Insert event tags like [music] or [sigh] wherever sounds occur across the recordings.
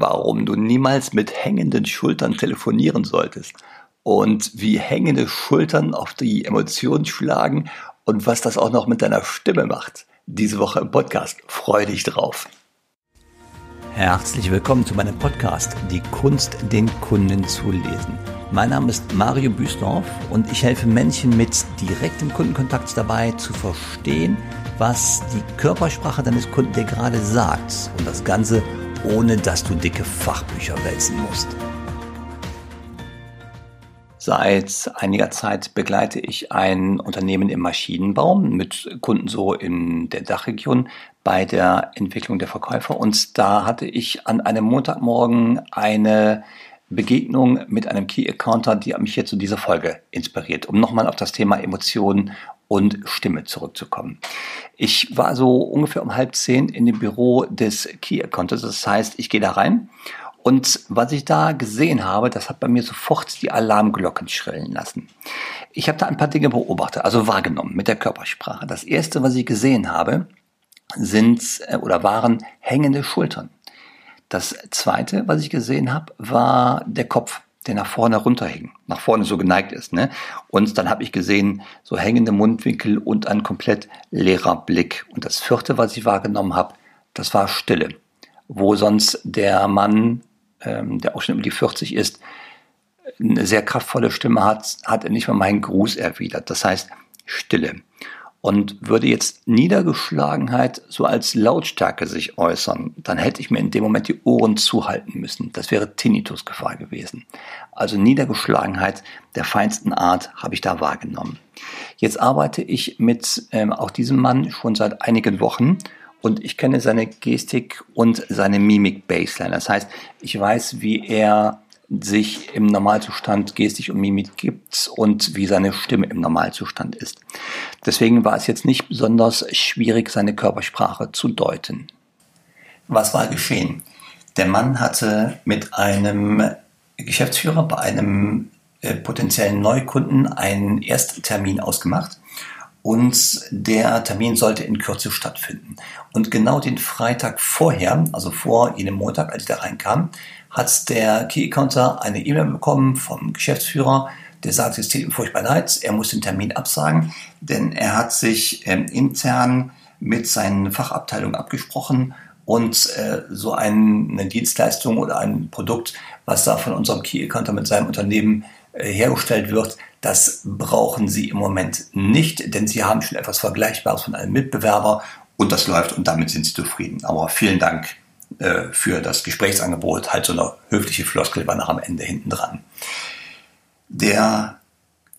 warum du niemals mit hängenden Schultern telefonieren solltest und wie hängende Schultern auf die Emotionen schlagen und was das auch noch mit deiner Stimme macht. Diese Woche im Podcast. Freu dich drauf. Herzlich willkommen zu meinem Podcast Die Kunst, den Kunden zu lesen. Mein Name ist Mario Büsdorf und ich helfe Menschen mit direktem Kundenkontakt dabei zu verstehen, was die Körpersprache deines Kunden dir gerade sagt und das Ganze ohne dass du dicke Fachbücher wälzen musst. Seit einiger Zeit begleite ich ein Unternehmen im Maschinenbau mit Kunden so in der Dachregion bei der Entwicklung der Verkäufer. Und da hatte ich an einem Montagmorgen eine Begegnung mit einem Key Accounter, die mich hier zu dieser Folge inspiriert, um nochmal auf das Thema Emotionen und Stimme zurückzukommen. Ich war so ungefähr um halb zehn in dem Büro des Key Accounters. Das heißt, ich gehe da rein und was ich da gesehen habe, das hat bei mir sofort die Alarmglocken schrillen lassen. Ich habe da ein paar Dinge beobachtet, also wahrgenommen mit der Körpersprache. Das erste, was ich gesehen habe, sind äh, oder waren hängende Schultern. Das zweite, was ich gesehen habe, war der Kopf, der nach vorne runterhing, nach vorne so geneigt ist. Ne? Und dann habe ich gesehen, so hängende Mundwinkel und ein komplett leerer Blick. Und das vierte, was ich wahrgenommen habe, das war Stille. Wo sonst der Mann, ähm, der auch schon über die 40 ist, eine sehr kraftvolle Stimme hat, hat er nicht mal meinen Gruß erwidert. Das heißt Stille und würde jetzt Niedergeschlagenheit so als Lautstärke sich äußern, dann hätte ich mir in dem Moment die Ohren zuhalten müssen. Das wäre Tinnitusgefahr gewesen. Also Niedergeschlagenheit der feinsten Art habe ich da wahrgenommen. Jetzt arbeite ich mit ähm, auch diesem Mann schon seit einigen Wochen und ich kenne seine Gestik und seine Mimik-Baseline. Das heißt, ich weiß, wie er sich im Normalzustand Gestik und Mimik gibt und wie seine Stimme im Normalzustand ist. Deswegen war es jetzt nicht besonders schwierig, seine Körpersprache zu deuten. Was war geschehen? Der Mann hatte mit einem Geschäftsführer bei einem äh, potenziellen Neukunden einen Ersttermin ausgemacht und der Termin sollte in Kürze stattfinden. Und genau den Freitag vorher, also vor jenem Montag, als ich da reinkam, hat der Key Accounter eine E-Mail bekommen vom Geschäftsführer, der sagt, es tut ihm furchtbar leid, er muss den Termin absagen, denn er hat sich ähm, intern mit seinen Fachabteilungen abgesprochen und äh, so ein, eine Dienstleistung oder ein Produkt, was da von unserem Key Accounter mit seinem Unternehmen äh, hergestellt wird, das brauchen sie im Moment nicht, denn sie haben schon etwas Vergleichbares von einem Mitbewerber und das läuft und damit sind sie zufrieden. Aber vielen Dank äh, für das Gesprächsangebot, halt so eine höfliche Floskel war nach am Ende hinten dran. Der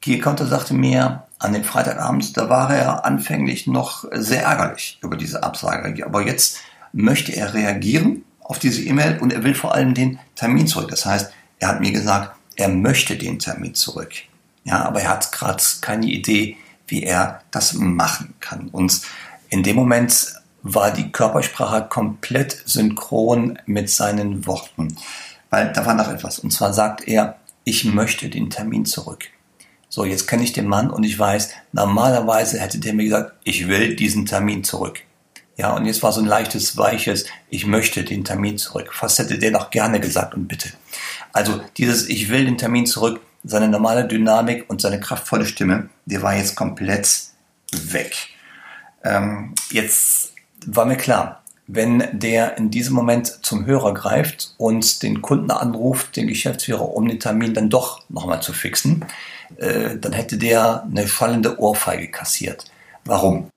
Key-Counter sagte mir, an dem Freitagabend, da war er anfänglich noch sehr ärgerlich über diese Absage. Aber jetzt möchte er reagieren auf diese E-Mail und er will vor allem den Termin zurück. Das heißt, er hat mir gesagt, er möchte den Termin zurück. Ja, aber er hat gerade keine Idee, wie er das machen kann. Und in dem Moment war die Körpersprache komplett synchron mit seinen Worten. Weil da war noch etwas. Und zwar sagt er, ich möchte den Termin zurück. So, jetzt kenne ich den Mann und ich weiß, normalerweise hätte der mir gesagt, ich will diesen Termin zurück. Ja, und jetzt war so ein leichtes, weiches, ich möchte den Termin zurück. Fast hätte der noch gerne gesagt und bitte. Also dieses, ich will den Termin zurück, seine normale Dynamik und seine kraftvolle Stimme, die war jetzt komplett weg. Ähm, jetzt war mir klar, wenn der in diesem Moment zum Hörer greift und den Kunden anruft, den Geschäftsführer, um den Termin dann doch nochmal zu fixen, äh, dann hätte der eine schallende Ohrfeige kassiert. Warum?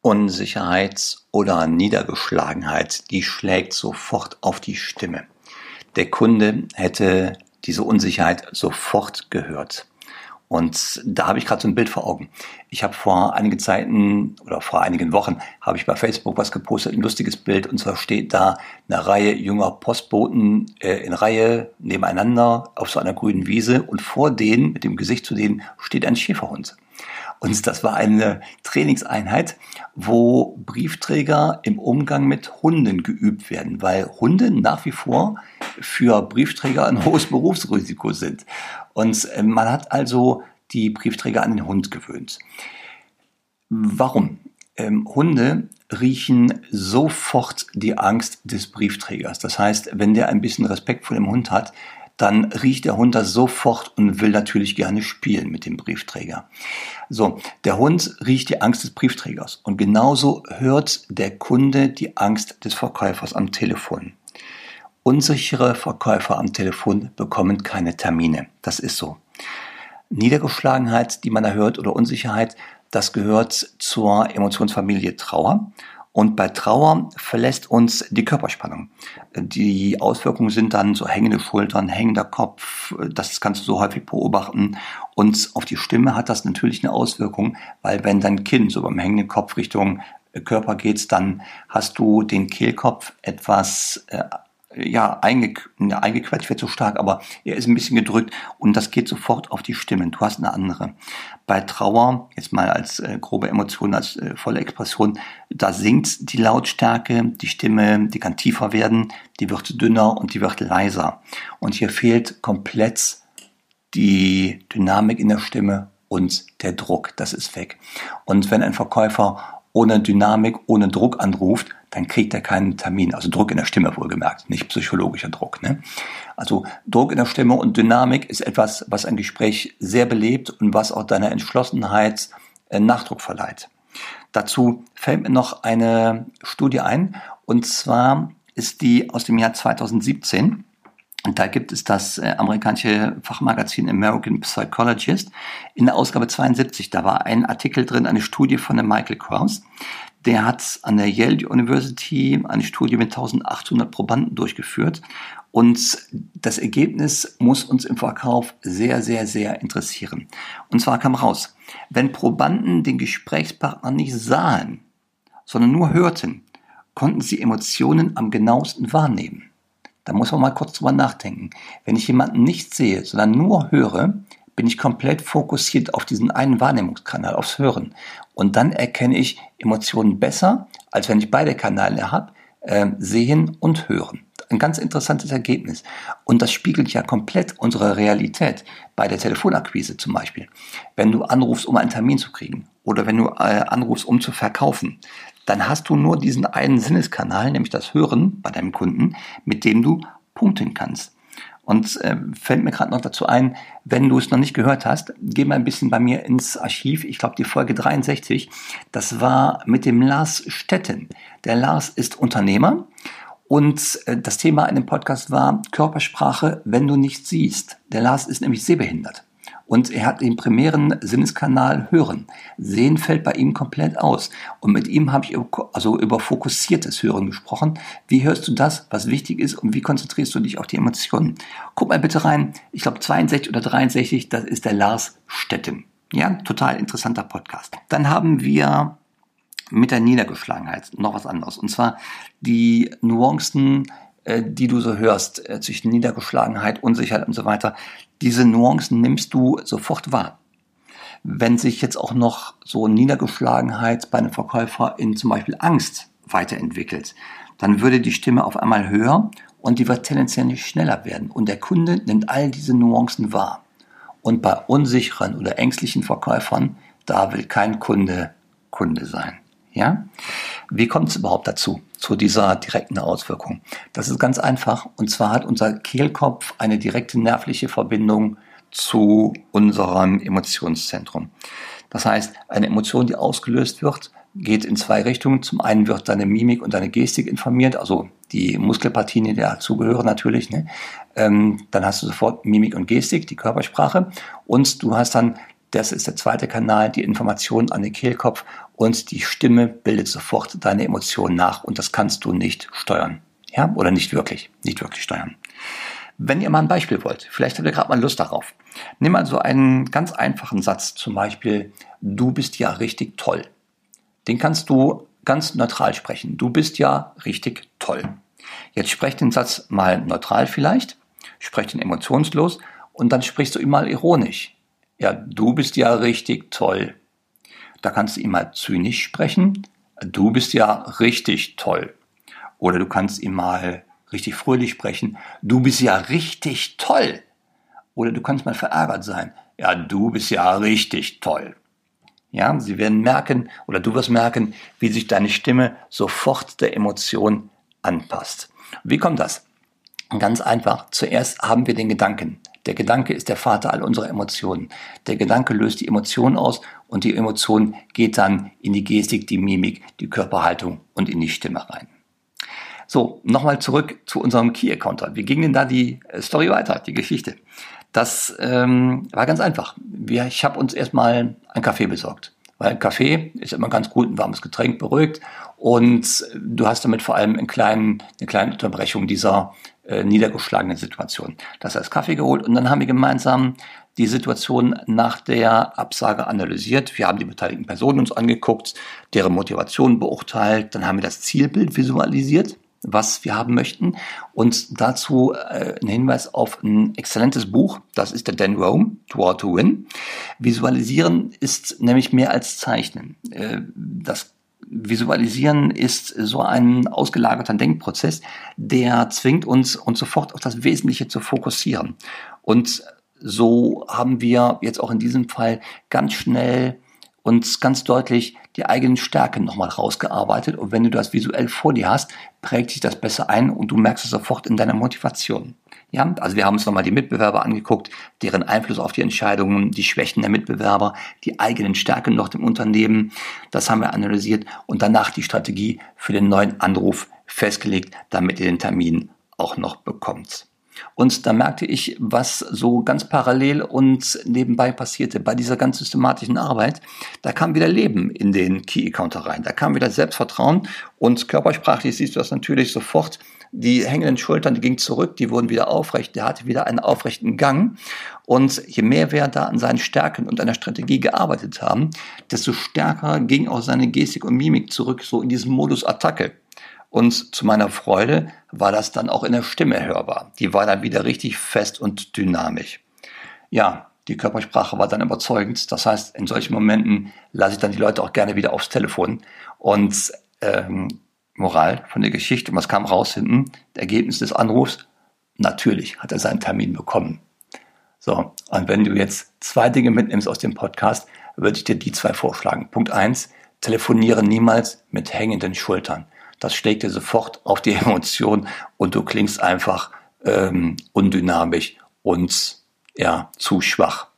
Unsicherheit oder Niedergeschlagenheit, die schlägt sofort auf die Stimme. Der Kunde hätte diese Unsicherheit sofort gehört. Und da habe ich gerade so ein Bild vor Augen. Ich habe vor einigen Zeiten oder vor einigen Wochen habe ich bei Facebook was gepostet, ein lustiges Bild. Und zwar steht da eine Reihe junger Postboten äh, in Reihe nebeneinander auf so einer grünen Wiese und vor denen, mit dem Gesicht zu denen, steht ein Schäferhund. Und das war eine Trainingseinheit, wo Briefträger im Umgang mit Hunden geübt werden, weil Hunde nach wie vor für Briefträger ein hohes Berufsrisiko sind. Und äh, man hat also die Briefträger an den Hund gewöhnt. Warum? Ähm, Hunde riechen sofort die Angst des Briefträgers. Das heißt, wenn der ein bisschen Respekt vor dem Hund hat, dann riecht der Hund das sofort und will natürlich gerne spielen mit dem Briefträger. So, der Hund riecht die Angst des Briefträgers und genauso hört der Kunde die Angst des Verkäufers am Telefon. Unsichere Verkäufer am Telefon bekommen keine Termine. Das ist so. Niedergeschlagenheit, die man erhört oder Unsicherheit, das gehört zur Emotionsfamilie Trauer. Und bei Trauer verlässt uns die Körperspannung. Die Auswirkungen sind dann so hängende Schultern, hängender Kopf. Das kannst du so häufig beobachten. Und auf die Stimme hat das natürlich eine Auswirkung, weil wenn dein Kinn so beim hängenden Kopf Richtung Körper geht, dann hast du den Kehlkopf etwas äh, ja, einge, eingequetscht wird so stark, aber er ist ein bisschen gedrückt und das geht sofort auf die Stimmen. Du hast eine andere. Bei Trauer, jetzt mal als äh, grobe Emotion, als äh, volle Expression, da sinkt die Lautstärke, die Stimme, die kann tiefer werden, die wird dünner und die wird leiser. Und hier fehlt komplett die Dynamik in der Stimme und der Druck. Das ist weg. Und wenn ein Verkäufer ohne Dynamik, ohne Druck anruft, dann kriegt er keinen Termin. Also Druck in der Stimme wohlgemerkt, nicht psychologischer Druck. Ne? Also Druck in der Stimme und Dynamik ist etwas, was ein Gespräch sehr belebt und was auch deiner Entschlossenheit äh, Nachdruck verleiht. Dazu fällt mir noch eine Studie ein, und zwar ist die aus dem Jahr 2017. Und da gibt es das äh, amerikanische Fachmagazin American Psychologist. In der Ausgabe 72, da war ein Artikel drin, eine Studie von dem Michael Krauss. Der hat an der Yale University eine Studie mit 1800 Probanden durchgeführt. Und das Ergebnis muss uns im Verkauf sehr, sehr, sehr interessieren. Und zwar kam raus, wenn Probanden den Gesprächspartner nicht sahen, sondern nur hörten, konnten sie Emotionen am genauesten wahrnehmen. Da muss man mal kurz drüber nachdenken. Wenn ich jemanden nicht sehe, sondern nur höre, bin ich komplett fokussiert auf diesen einen Wahrnehmungskanal, aufs Hören. Und dann erkenne ich Emotionen besser, als wenn ich beide Kanäle habe, äh, sehen und hören. Ein ganz interessantes Ergebnis. Und das spiegelt ja komplett unsere Realität. Bei der Telefonakquise zum Beispiel. Wenn du anrufst, um einen Termin zu kriegen oder wenn du äh, anrufst, um zu verkaufen, dann hast du nur diesen einen Sinneskanal, nämlich das Hören bei deinem Kunden, mit dem du punkten kannst. Und äh, fällt mir gerade noch dazu ein, wenn du es noch nicht gehört hast, geh mal ein bisschen bei mir ins Archiv. Ich glaube, die Folge 63, das war mit dem Lars Stetten. Der Lars ist Unternehmer und äh, das Thema in dem Podcast war Körpersprache, wenn du nicht siehst. Der Lars ist nämlich sehbehindert und er hat den primären Sinneskanal Hören. Sehen fällt bei ihm komplett aus. Und mit ihm habe ich also über fokussiertes Hören gesprochen. Wie hörst du das, was wichtig ist und wie konzentrierst du dich auf die Emotionen? Guck mal bitte rein. Ich glaube 62 oder 63, das ist der Lars Stetten. Ja, total interessanter Podcast. Dann haben wir mit der Niedergeschlagenheit noch was anderes. Und zwar die Nuancen äh, die du so hörst, äh, zwischen Niedergeschlagenheit, Unsicherheit und so weiter, diese Nuancen nimmst du sofort wahr. Wenn sich jetzt auch noch so Niedergeschlagenheit bei einem Verkäufer in zum Beispiel Angst weiterentwickelt, dann würde die Stimme auf einmal höher und die wird tendenziell nicht schneller werden. Und der Kunde nimmt all diese Nuancen wahr. Und bei unsicheren oder ängstlichen Verkäufern, da will kein Kunde Kunde sein. Ja? Wie kommt es überhaupt dazu, zu dieser direkten Auswirkung? Das ist ganz einfach. Und zwar hat unser Kehlkopf eine direkte nervliche Verbindung zu unserem Emotionszentrum. Das heißt, eine Emotion, die ausgelöst wird, geht in zwei Richtungen. Zum einen wird deine Mimik und deine Gestik informiert, also die Muskelpartien, die dazugehören natürlich. Ne? Ähm, dann hast du sofort Mimik und Gestik, die Körpersprache. Und du hast dann das ist der zweite Kanal, die Information an den Kehlkopf und die Stimme bildet sofort deine Emotionen nach und das kannst du nicht steuern. Ja, oder nicht wirklich, nicht wirklich steuern. Wenn ihr mal ein Beispiel wollt, vielleicht habt ihr gerade mal Lust darauf. Nimm mal so einen ganz einfachen Satz, zum Beispiel, du bist ja richtig toll. Den kannst du ganz neutral sprechen. Du bist ja richtig toll. Jetzt sprech den Satz mal neutral vielleicht, sprech den emotionslos und dann sprichst du ihn mal ironisch. Ja, du bist ja richtig toll. Da kannst du ihm mal zynisch sprechen. Du bist ja richtig toll. Oder du kannst ihm mal richtig fröhlich sprechen. Du bist ja richtig toll. Oder du kannst mal verärgert sein. Ja, du bist ja richtig toll. Ja, sie werden merken oder du wirst merken, wie sich deine Stimme sofort der Emotion anpasst. Wie kommt das? Ganz einfach. Zuerst haben wir den Gedanken. Der Gedanke ist der Vater all unserer Emotionen. Der Gedanke löst die Emotion aus und die Emotion geht dann in die Gestik, die Mimik, die Körperhaltung und in die Stimme rein. So, nochmal zurück zu unserem Key-Accounter. Wie ging denn da die äh, Story weiter, die Geschichte? Das ähm, war ganz einfach. Wir, ich habe uns erstmal einen Kaffee besorgt. Weil Kaffee ist immer ganz gut, ein warmes Getränk, beruhigt. Und du hast damit vor allem einen kleinen, eine kleine Unterbrechung dieser äh, niedergeschlagenen Situation. Das heißt Kaffee geholt und dann haben wir gemeinsam die Situation nach der Absage analysiert. Wir haben die beteiligten Personen uns angeguckt, deren Motivation beurteilt. Dann haben wir das Zielbild visualisiert was wir haben möchten. Und dazu äh, ein Hinweis auf ein exzellentes Buch, das ist der Dan Rome, To to Win. Visualisieren ist nämlich mehr als Zeichnen. Äh, das Visualisieren ist so ein ausgelagerter Denkprozess, der zwingt uns, uns sofort auf das Wesentliche zu fokussieren. Und so haben wir jetzt auch in diesem Fall ganz schnell und ganz deutlich die eigenen Stärken nochmal rausgearbeitet. Und wenn du das visuell vor dir hast, prägt sich das besser ein und du merkst es sofort in deiner Motivation. Ja, also wir haben uns nochmal die Mitbewerber angeguckt, deren Einfluss auf die Entscheidungen, die Schwächen der Mitbewerber, die eigenen Stärken noch im Unternehmen. Das haben wir analysiert und danach die Strategie für den neuen Anruf festgelegt, damit ihr den Termin auch noch bekommt. Und da merkte ich, was so ganz parallel und nebenbei passierte bei dieser ganz systematischen Arbeit. Da kam wieder Leben in den Key-Accounter rein. Da kam wieder Selbstvertrauen und körpersprachlich siehst du das natürlich sofort. Die hängenden Schultern, die gingen zurück, die wurden wieder aufrecht, der hatte wieder einen aufrechten Gang. Und je mehr wir da an seinen Stärken und einer Strategie gearbeitet haben, desto stärker ging auch seine Gestik und Mimik zurück, so in diesem Modus Attacke. Und zu meiner Freude war das dann auch in der Stimme hörbar. Die war dann wieder richtig fest und dynamisch. Ja, die Körpersprache war dann überzeugend. Das heißt, in solchen Momenten lasse ich dann die Leute auch gerne wieder aufs Telefon. Und ähm, Moral von der Geschichte, und was kam raus hinten? Das Ergebnis des Anrufs, natürlich hat er seinen Termin bekommen. So, und wenn du jetzt zwei Dinge mitnimmst aus dem Podcast, würde ich dir die zwei vorschlagen. Punkt eins, telefoniere niemals mit hängenden Schultern das schlägt dir sofort auf die [laughs] Emotion und du klingst einfach ähm, undynamisch und ja, zu schwach.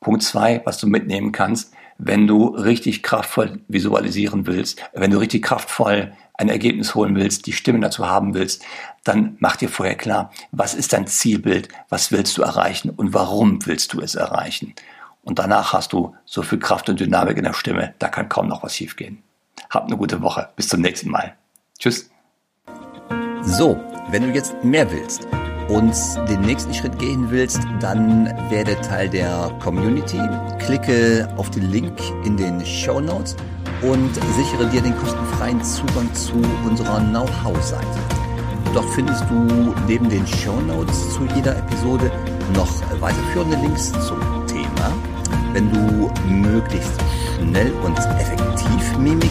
Punkt zwei, was du mitnehmen kannst, wenn du richtig kraftvoll visualisieren willst, wenn du richtig kraftvoll ein Ergebnis holen willst, die Stimme dazu haben willst, dann mach dir vorher klar, was ist dein Zielbild, was willst du erreichen und warum willst du es erreichen. Und danach hast du so viel Kraft und Dynamik in der Stimme, da kann kaum noch was schiefgehen. Habt eine gute Woche. Bis zum nächsten Mal. Tschüss. So, wenn du jetzt mehr willst und den nächsten Schritt gehen willst, dann werde Teil der Community. Klicke auf den Link in den Show Notes und sichere dir den kostenfreien Zugang zu unserer Know-how-Seite. Dort findest du neben den Show Notes zu jeder Episode noch weiterführende Links zum Thema. Wenn du möglichst schnell und effektiv Mimik